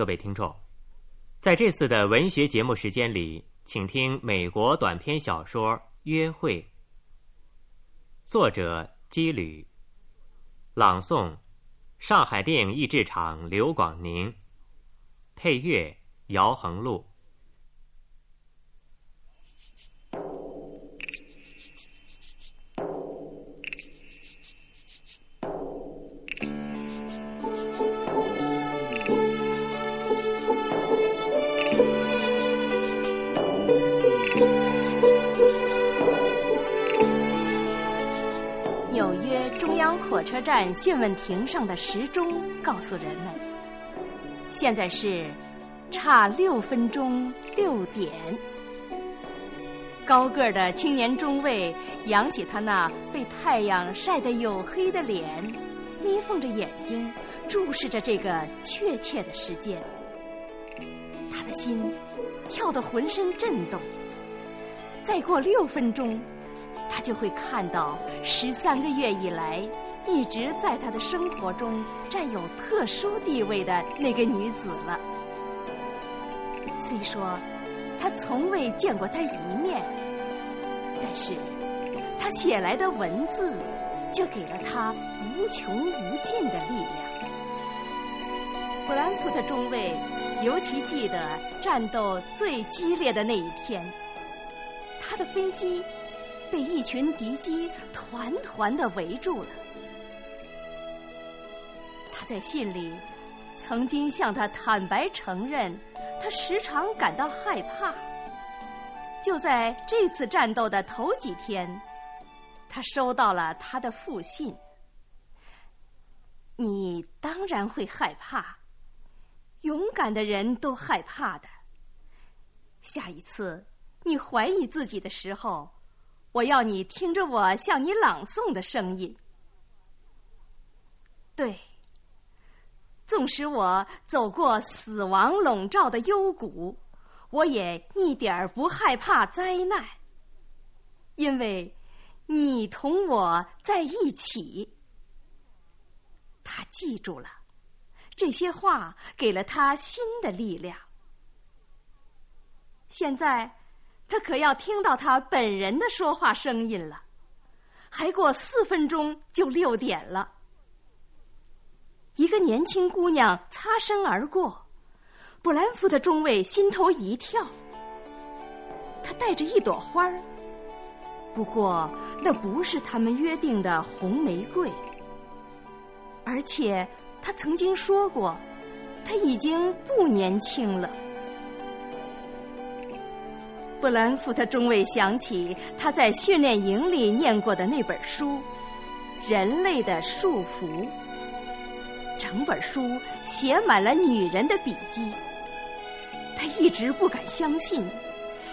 各位听众，在这次的文学节目时间里，请听美国短篇小说《约会》，作者基吕，朗诵上海电影译制厂刘广宁，配乐姚恒璐禄。火车站讯问亭上的时钟告诉人们，现在是差六分钟六点。高个的青年中尉扬起他那被太阳晒得黝黑的脸，眯缝着眼睛注视着这个确切的时间。他的心跳得浑身震动。再过六分钟，他就会看到十三个月以来。一直在他的生活中占有特殊地位的那个女子了。虽说他从未见过她一面，但是他写来的文字却给了他无穷无尽的力量。布兰福特中尉尤其记得战斗最激烈的那一天，他的飞机被一群敌机团团的围住了。他在信里曾经向他坦白承认，他时常感到害怕。就在这次战斗的头几天，他收到了他的复信。你当然会害怕，勇敢的人都害怕的。下一次你怀疑自己的时候，我要你听着我向你朗诵的声音。对。纵使我走过死亡笼罩的幽谷，我也一点儿不害怕灾难，因为你同我在一起。他记住了这些话，给了他新的力量。现在，他可要听到他本人的说话声音了。还过四分钟就六点了。一个年轻姑娘擦身而过，布兰福的中尉心头一跳。她带着一朵花儿，不过那不是他们约定的红玫瑰。而且他曾经说过，他已经不年轻了。布兰福特中尉想起他在训练营里念过的那本书《人类的束缚》。整本书写满了女人的笔记，他一直不敢相信，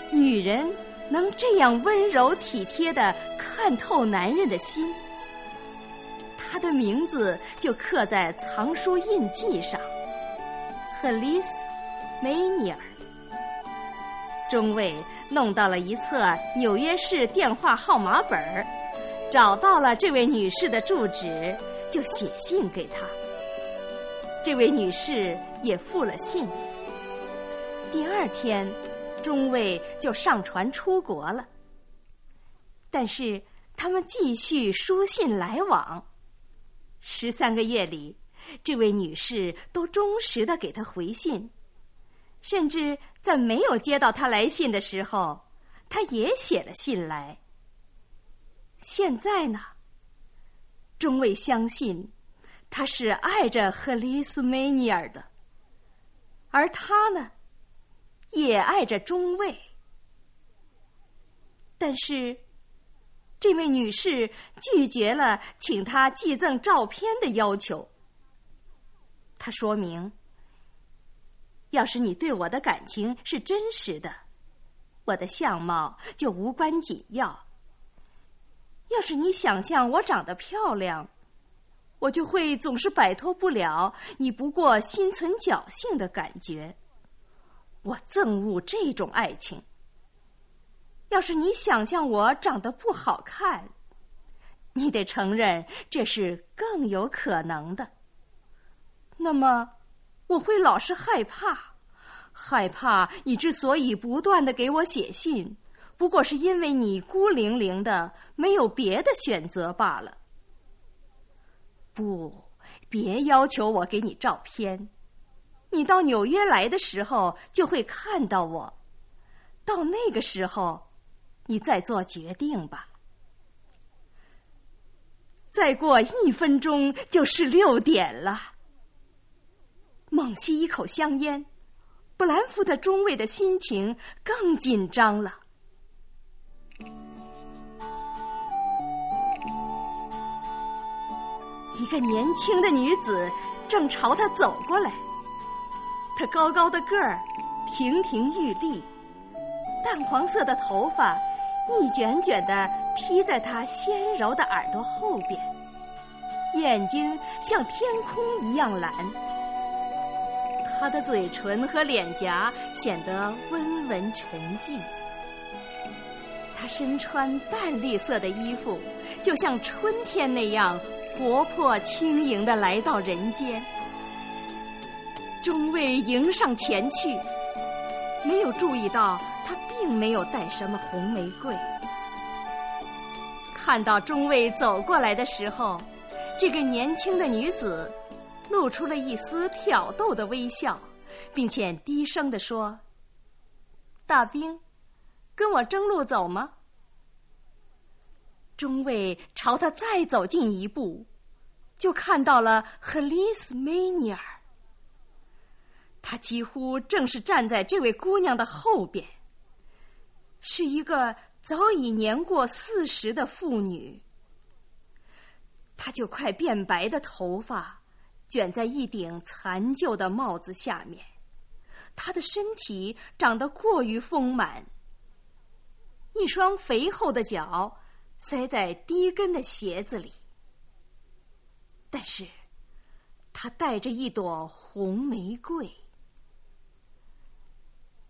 女人能这样温柔体贴的看透男人的心。他的名字就刻在藏书印记上，赫丽斯·梅尼尔。中尉弄到了一册纽约市电话号码本，找到了这位女士的住址，就写信给她。这位女士也附了信。第二天，中尉就上船出国了。但是他们继续书信来往。十三个月里，这位女士都忠实的给他回信，甚至在没有接到他来信的时候，他也写了信来。现在呢，中尉相信。他是爱着赫里斯梅尼尔的，而他呢，也爱着中尉。但是，这位女士拒绝了请他寄赠照片的要求。他说明：要是你对我的感情是真实的，我的相貌就无关紧要；要是你想象我长得漂亮，我就会总是摆脱不了你不过心存侥幸的感觉。我憎恶这种爱情。要是你想象我长得不好看，你得承认这是更有可能的。那么，我会老是害怕，害怕你之所以不断的给我写信，不过是因为你孤零零的没有别的选择罢了。不，别要求我给你照片。你到纽约来的时候就会看到我，到那个时候，你再做决定吧。再过一分钟就是六点了。猛吸一口香烟，布兰夫特中尉的心情更紧张了。一个年轻的女子正朝他走过来。她高高的个儿，亭亭玉立，淡黄色的头发一卷卷的披在她纤柔的耳朵后边，眼睛像天空一样蓝。她的嘴唇和脸颊显得温文沉静。她身穿淡绿色的衣服，就像春天那样活泼轻盈的来到人间。中尉迎上前去，没有注意到他并没有带什么红玫瑰。看到中尉走过来的时候，这个年轻的女子露出了一丝挑逗的微笑，并且低声地说：“大兵，跟我争路走吗？”中尉朝他再走近一步，就看到了赫利斯梅尼尔。他几乎正是站在这位姑娘的后边，是一个早已年过四十的妇女。她就快变白的头发卷在一顶残旧的帽子下面，她的身体长得过于丰满，一双肥厚的脚塞在低跟的鞋子里，但是她带着一朵红玫瑰。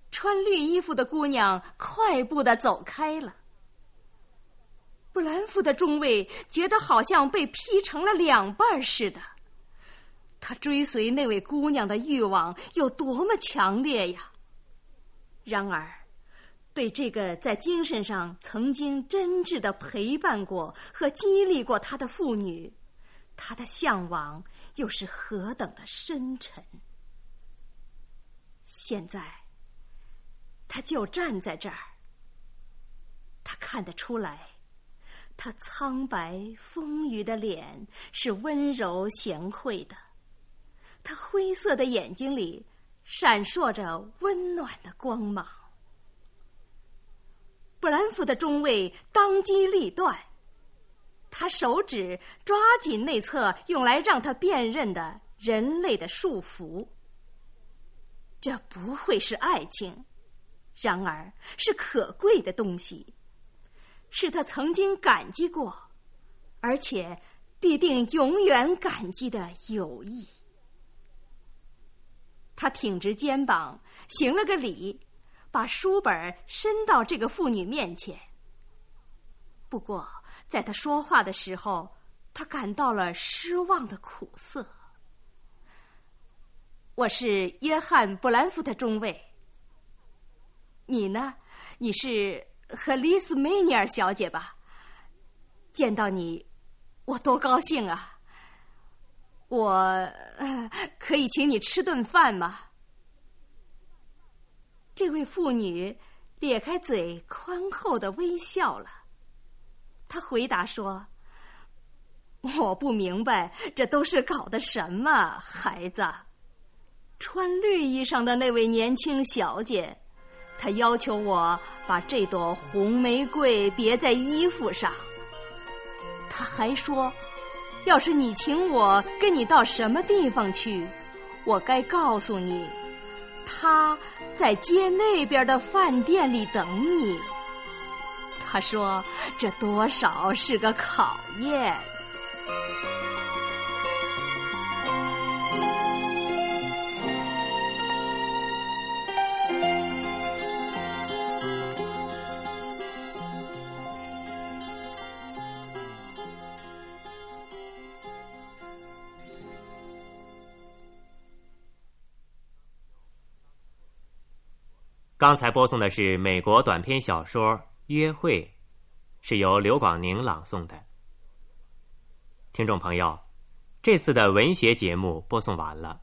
穿绿衣服的姑娘快步的走开了。布兰夫的中尉觉得好像被劈成了两半似的。他追随那位姑娘的欲望有多么强烈呀！然而，对这个在精神上曾经真挚的陪伴过和激励过他的妇女，他的向往又是何等的深沉。现在。他就站在这儿。他看得出来，他苍白丰腴的脸是温柔贤惠的，他灰色的眼睛里闪烁着温暖的光芒。布兰夫的中尉当机立断，他手指抓紧内侧用来让他辨认的人类的束缚。这不会是爱情。然而，是可贵的东西，是他曾经感激过，而且必定永远感激的友谊。他挺直肩膀，行了个礼，把书本伸到这个妇女面前。不过，在他说话的时候，他感到了失望的苦涩。我是约翰·布兰夫特中尉。你呢？你是和丽斯梅尼尔小姐吧？见到你，我多高兴啊！我可以请你吃顿饭吗？这位妇女咧开嘴，宽厚的微笑了。她回答说：“我不明白，这都是搞的什么，孩子？穿绿衣裳的那位年轻小姐。”她要求我把这朵红玫瑰别在衣服上。她还说，要是你请我跟你到什么地方去，我该告诉你，他在街那边的饭店里等你。他说，这多少是个考验。刚才播送的是美国短篇小说《约会》，是由刘广宁朗诵的。听众朋友，这次的文学节目播送完了。